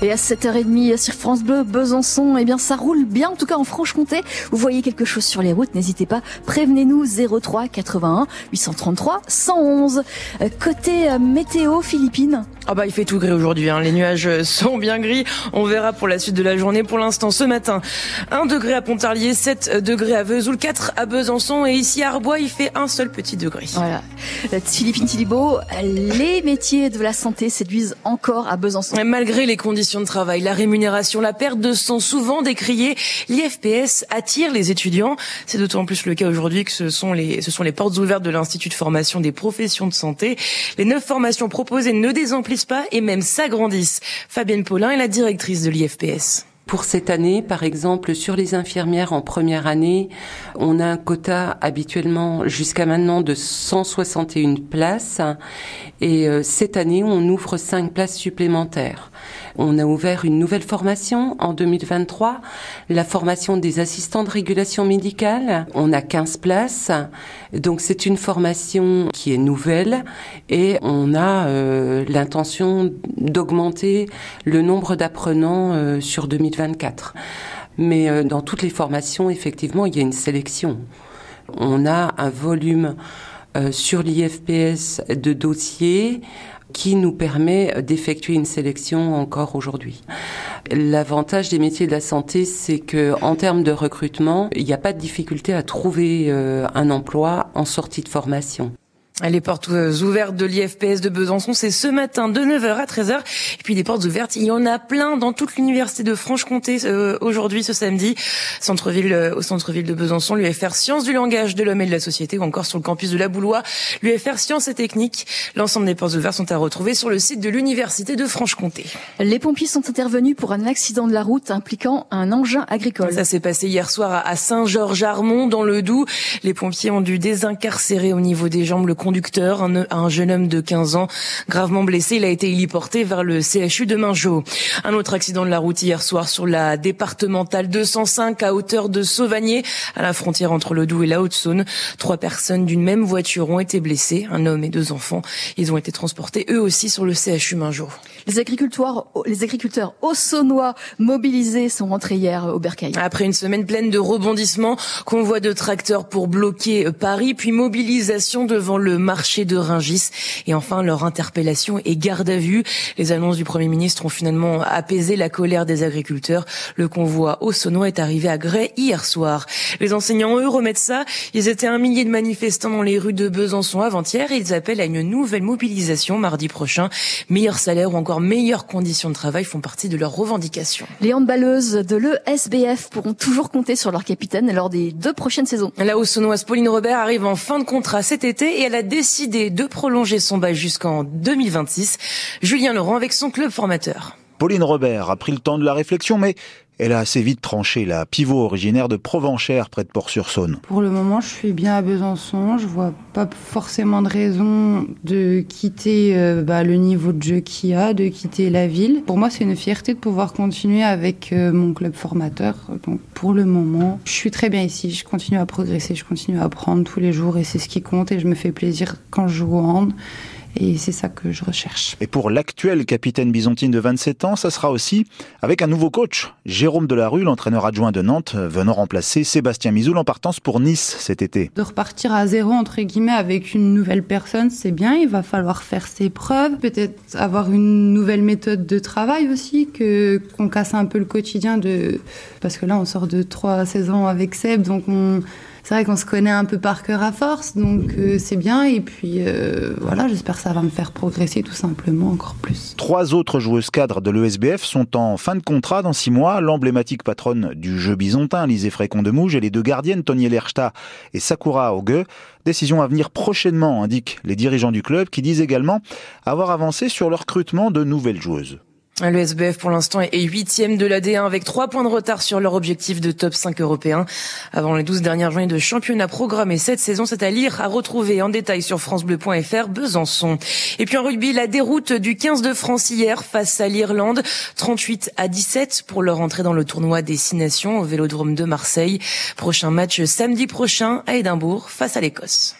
Et à 7h30 sur France Bleu, Besançon, eh bien ça roule bien, en tout cas en Franche-Comté. Vous voyez quelque chose sur les routes, n'hésitez pas, prévenez-nous 03 81 833 111. Côté euh, météo, Philippines. Ah bah il fait tout gris aujourd'hui, hein. les nuages sont bien gris, on verra pour la suite de la journée. Pour l'instant, ce matin, 1 degré à Pontarlier, 7 degrés à Vesoul, 4 à Besançon et ici à Arbois, il fait un seul petit degré. Voilà. Philippine Thilibaud, les métiers de la santé séduisent encore à Besançon. Malgré les conditions de travail, la rémunération, la perte de sang souvent décriée, l'IFPS attire les étudiants. C'est d'autant plus le cas aujourd'hui que ce sont les, ce sont les portes ouvertes de l'Institut de formation des professions de santé. Les neuf formations proposées ne désemplissent pas et même s'agrandissent. Fabienne Paulin est la directrice de l'IFPS. Pour cette année, par exemple, sur les infirmières en première année, on a un quota habituellement jusqu'à maintenant de 161 places et euh, cette année, on ouvre 5 places supplémentaires. On a ouvert une nouvelle formation en 2023, la formation des assistants de régulation médicale. On a 15 places. Donc c'est une formation qui est nouvelle et on a euh, l'intention d'augmenter le nombre d'apprenants euh, sur 2024. Mais euh, dans toutes les formations, effectivement, il y a une sélection. On a un volume sur l'IFPS de dossiers qui nous permet d'effectuer une sélection encore aujourd'hui. L'avantage des métiers de la santé, c'est que en termes de recrutement, il n'y a pas de difficulté à trouver euh, un emploi en sortie de formation. Les portes ouvertes de l'IFPS de Besançon, c'est ce matin de 9h à 13h. Et puis des portes ouvertes, il y en a plein dans toute l'université de Franche-Comté euh, aujourd'hui, ce samedi. Centre-ville, euh, au centre-ville de Besançon, l'UFR Sciences du langage, de l'homme et de la société, ou encore sur le campus de la Boulois, l'UFR Sciences et techniques. L'ensemble des portes ouvertes sont à retrouver sur le site de l'université de Franche-Comté. Les pompiers sont intervenus pour un accident de la route impliquant un engin agricole. Ça s'est passé hier soir à Saint-Georges-Armont, dans le Doubs. Les pompiers ont dû désincarcérer au niveau des jambes le conducteur, un, jeune homme de 15 ans, gravement blessé. Il a été héliporté vers le CHU de Mingeau. Un autre accident de la route hier soir sur la départementale 205 à hauteur de Sauvagné, à la frontière entre le Doubs et la Haute-Saône. Trois personnes d'une même voiture ont été blessées, un homme et deux enfants. Ils ont été transportés eux aussi sur le CHU Mingeau. Les agriculteurs, les agriculteurs mobilisés sont rentrés hier au Bercail. Après une semaine pleine de rebondissements, convoi de tracteurs pour bloquer Paris, puis mobilisation devant le marché de Ringis. Et enfin, leur interpellation et garde à vue. Les annonces du Premier ministre ont finalement apaisé la colère des agriculteurs. Le convoi au Saunois est arrivé à Grès hier soir. Les enseignants, eux, remettent ça. Ils étaient un millier de manifestants dans les rues de Besançon avant-hier et ils appellent à une nouvelle mobilisation mardi prochain. Meilleur salaire ou encore meilleures conditions de travail font partie de leurs revendications. Les handballeuses de l'ESBF pourront toujours compter sur leur capitaine lors des deux prochaines saisons. La Saunoise Pauline Robert arrive en fin de contrat cet été et elle a décidé de prolonger son bail jusqu'en 2026. Julien Laurent avec son club formateur. Pauline Robert a pris le temps de la réflexion, mais elle a assez vite tranché. La pivot originaire de Provenchère, près de Port-sur-Saône. Pour le moment, je suis bien à Besançon. Je vois pas forcément de raison de quitter euh, bah, le niveau de jeu qu'il y a, de quitter la ville. Pour moi, c'est une fierté de pouvoir continuer avec euh, mon club formateur. Donc, pour le moment, je suis très bien ici. Je continue à progresser, je continue à apprendre tous les jours et c'est ce qui compte. Et je me fais plaisir quand je joue au hand. Et c'est ça que je recherche. Et pour l'actuel capitaine byzantine de 27 ans, ça sera aussi avec un nouveau coach, Jérôme Delarue, l'entraîneur adjoint de Nantes, venant remplacer Sébastien Mizoul en partance pour Nice cet été. De repartir à zéro, entre guillemets, avec une nouvelle personne, c'est bien. Il va falloir faire ses preuves, peut-être avoir une nouvelle méthode de travail aussi, que qu'on casse un peu le quotidien de... Parce que là, on sort de trois saisons avec Seb, donc on c'est vrai qu'on se connaît un peu par cœur à force, donc euh, c'est bien. Et puis euh, voilà, j'espère que ça va me faire progresser tout simplement encore plus. Trois autres joueuses cadres de l'ESBF sont en fin de contrat dans six mois. L'emblématique patronne du jeu byzantin, Lisée Frécon de Mouge, et les deux gardiennes, Tony Lerchta et Sakura Auge. Décision à venir prochainement, indiquent les dirigeants du club, qui disent également avoir avancé sur le recrutement de nouvelles joueuses. Le SBF pour l'instant est huitième de la D1 avec trois points de retard sur leur objectif de top 5 européen. Avant les 12 dernières journées de championnat programmé cette saison, c'est à lire, à retrouver en détail sur francebleu.fr Besançon. Et puis en rugby, la déroute du 15 de France hier face à l'Irlande, 38 à 17 pour leur entrée dans le tournoi des Six Nations au Vélodrome de Marseille. Prochain match samedi prochain à Édimbourg face à l'Écosse.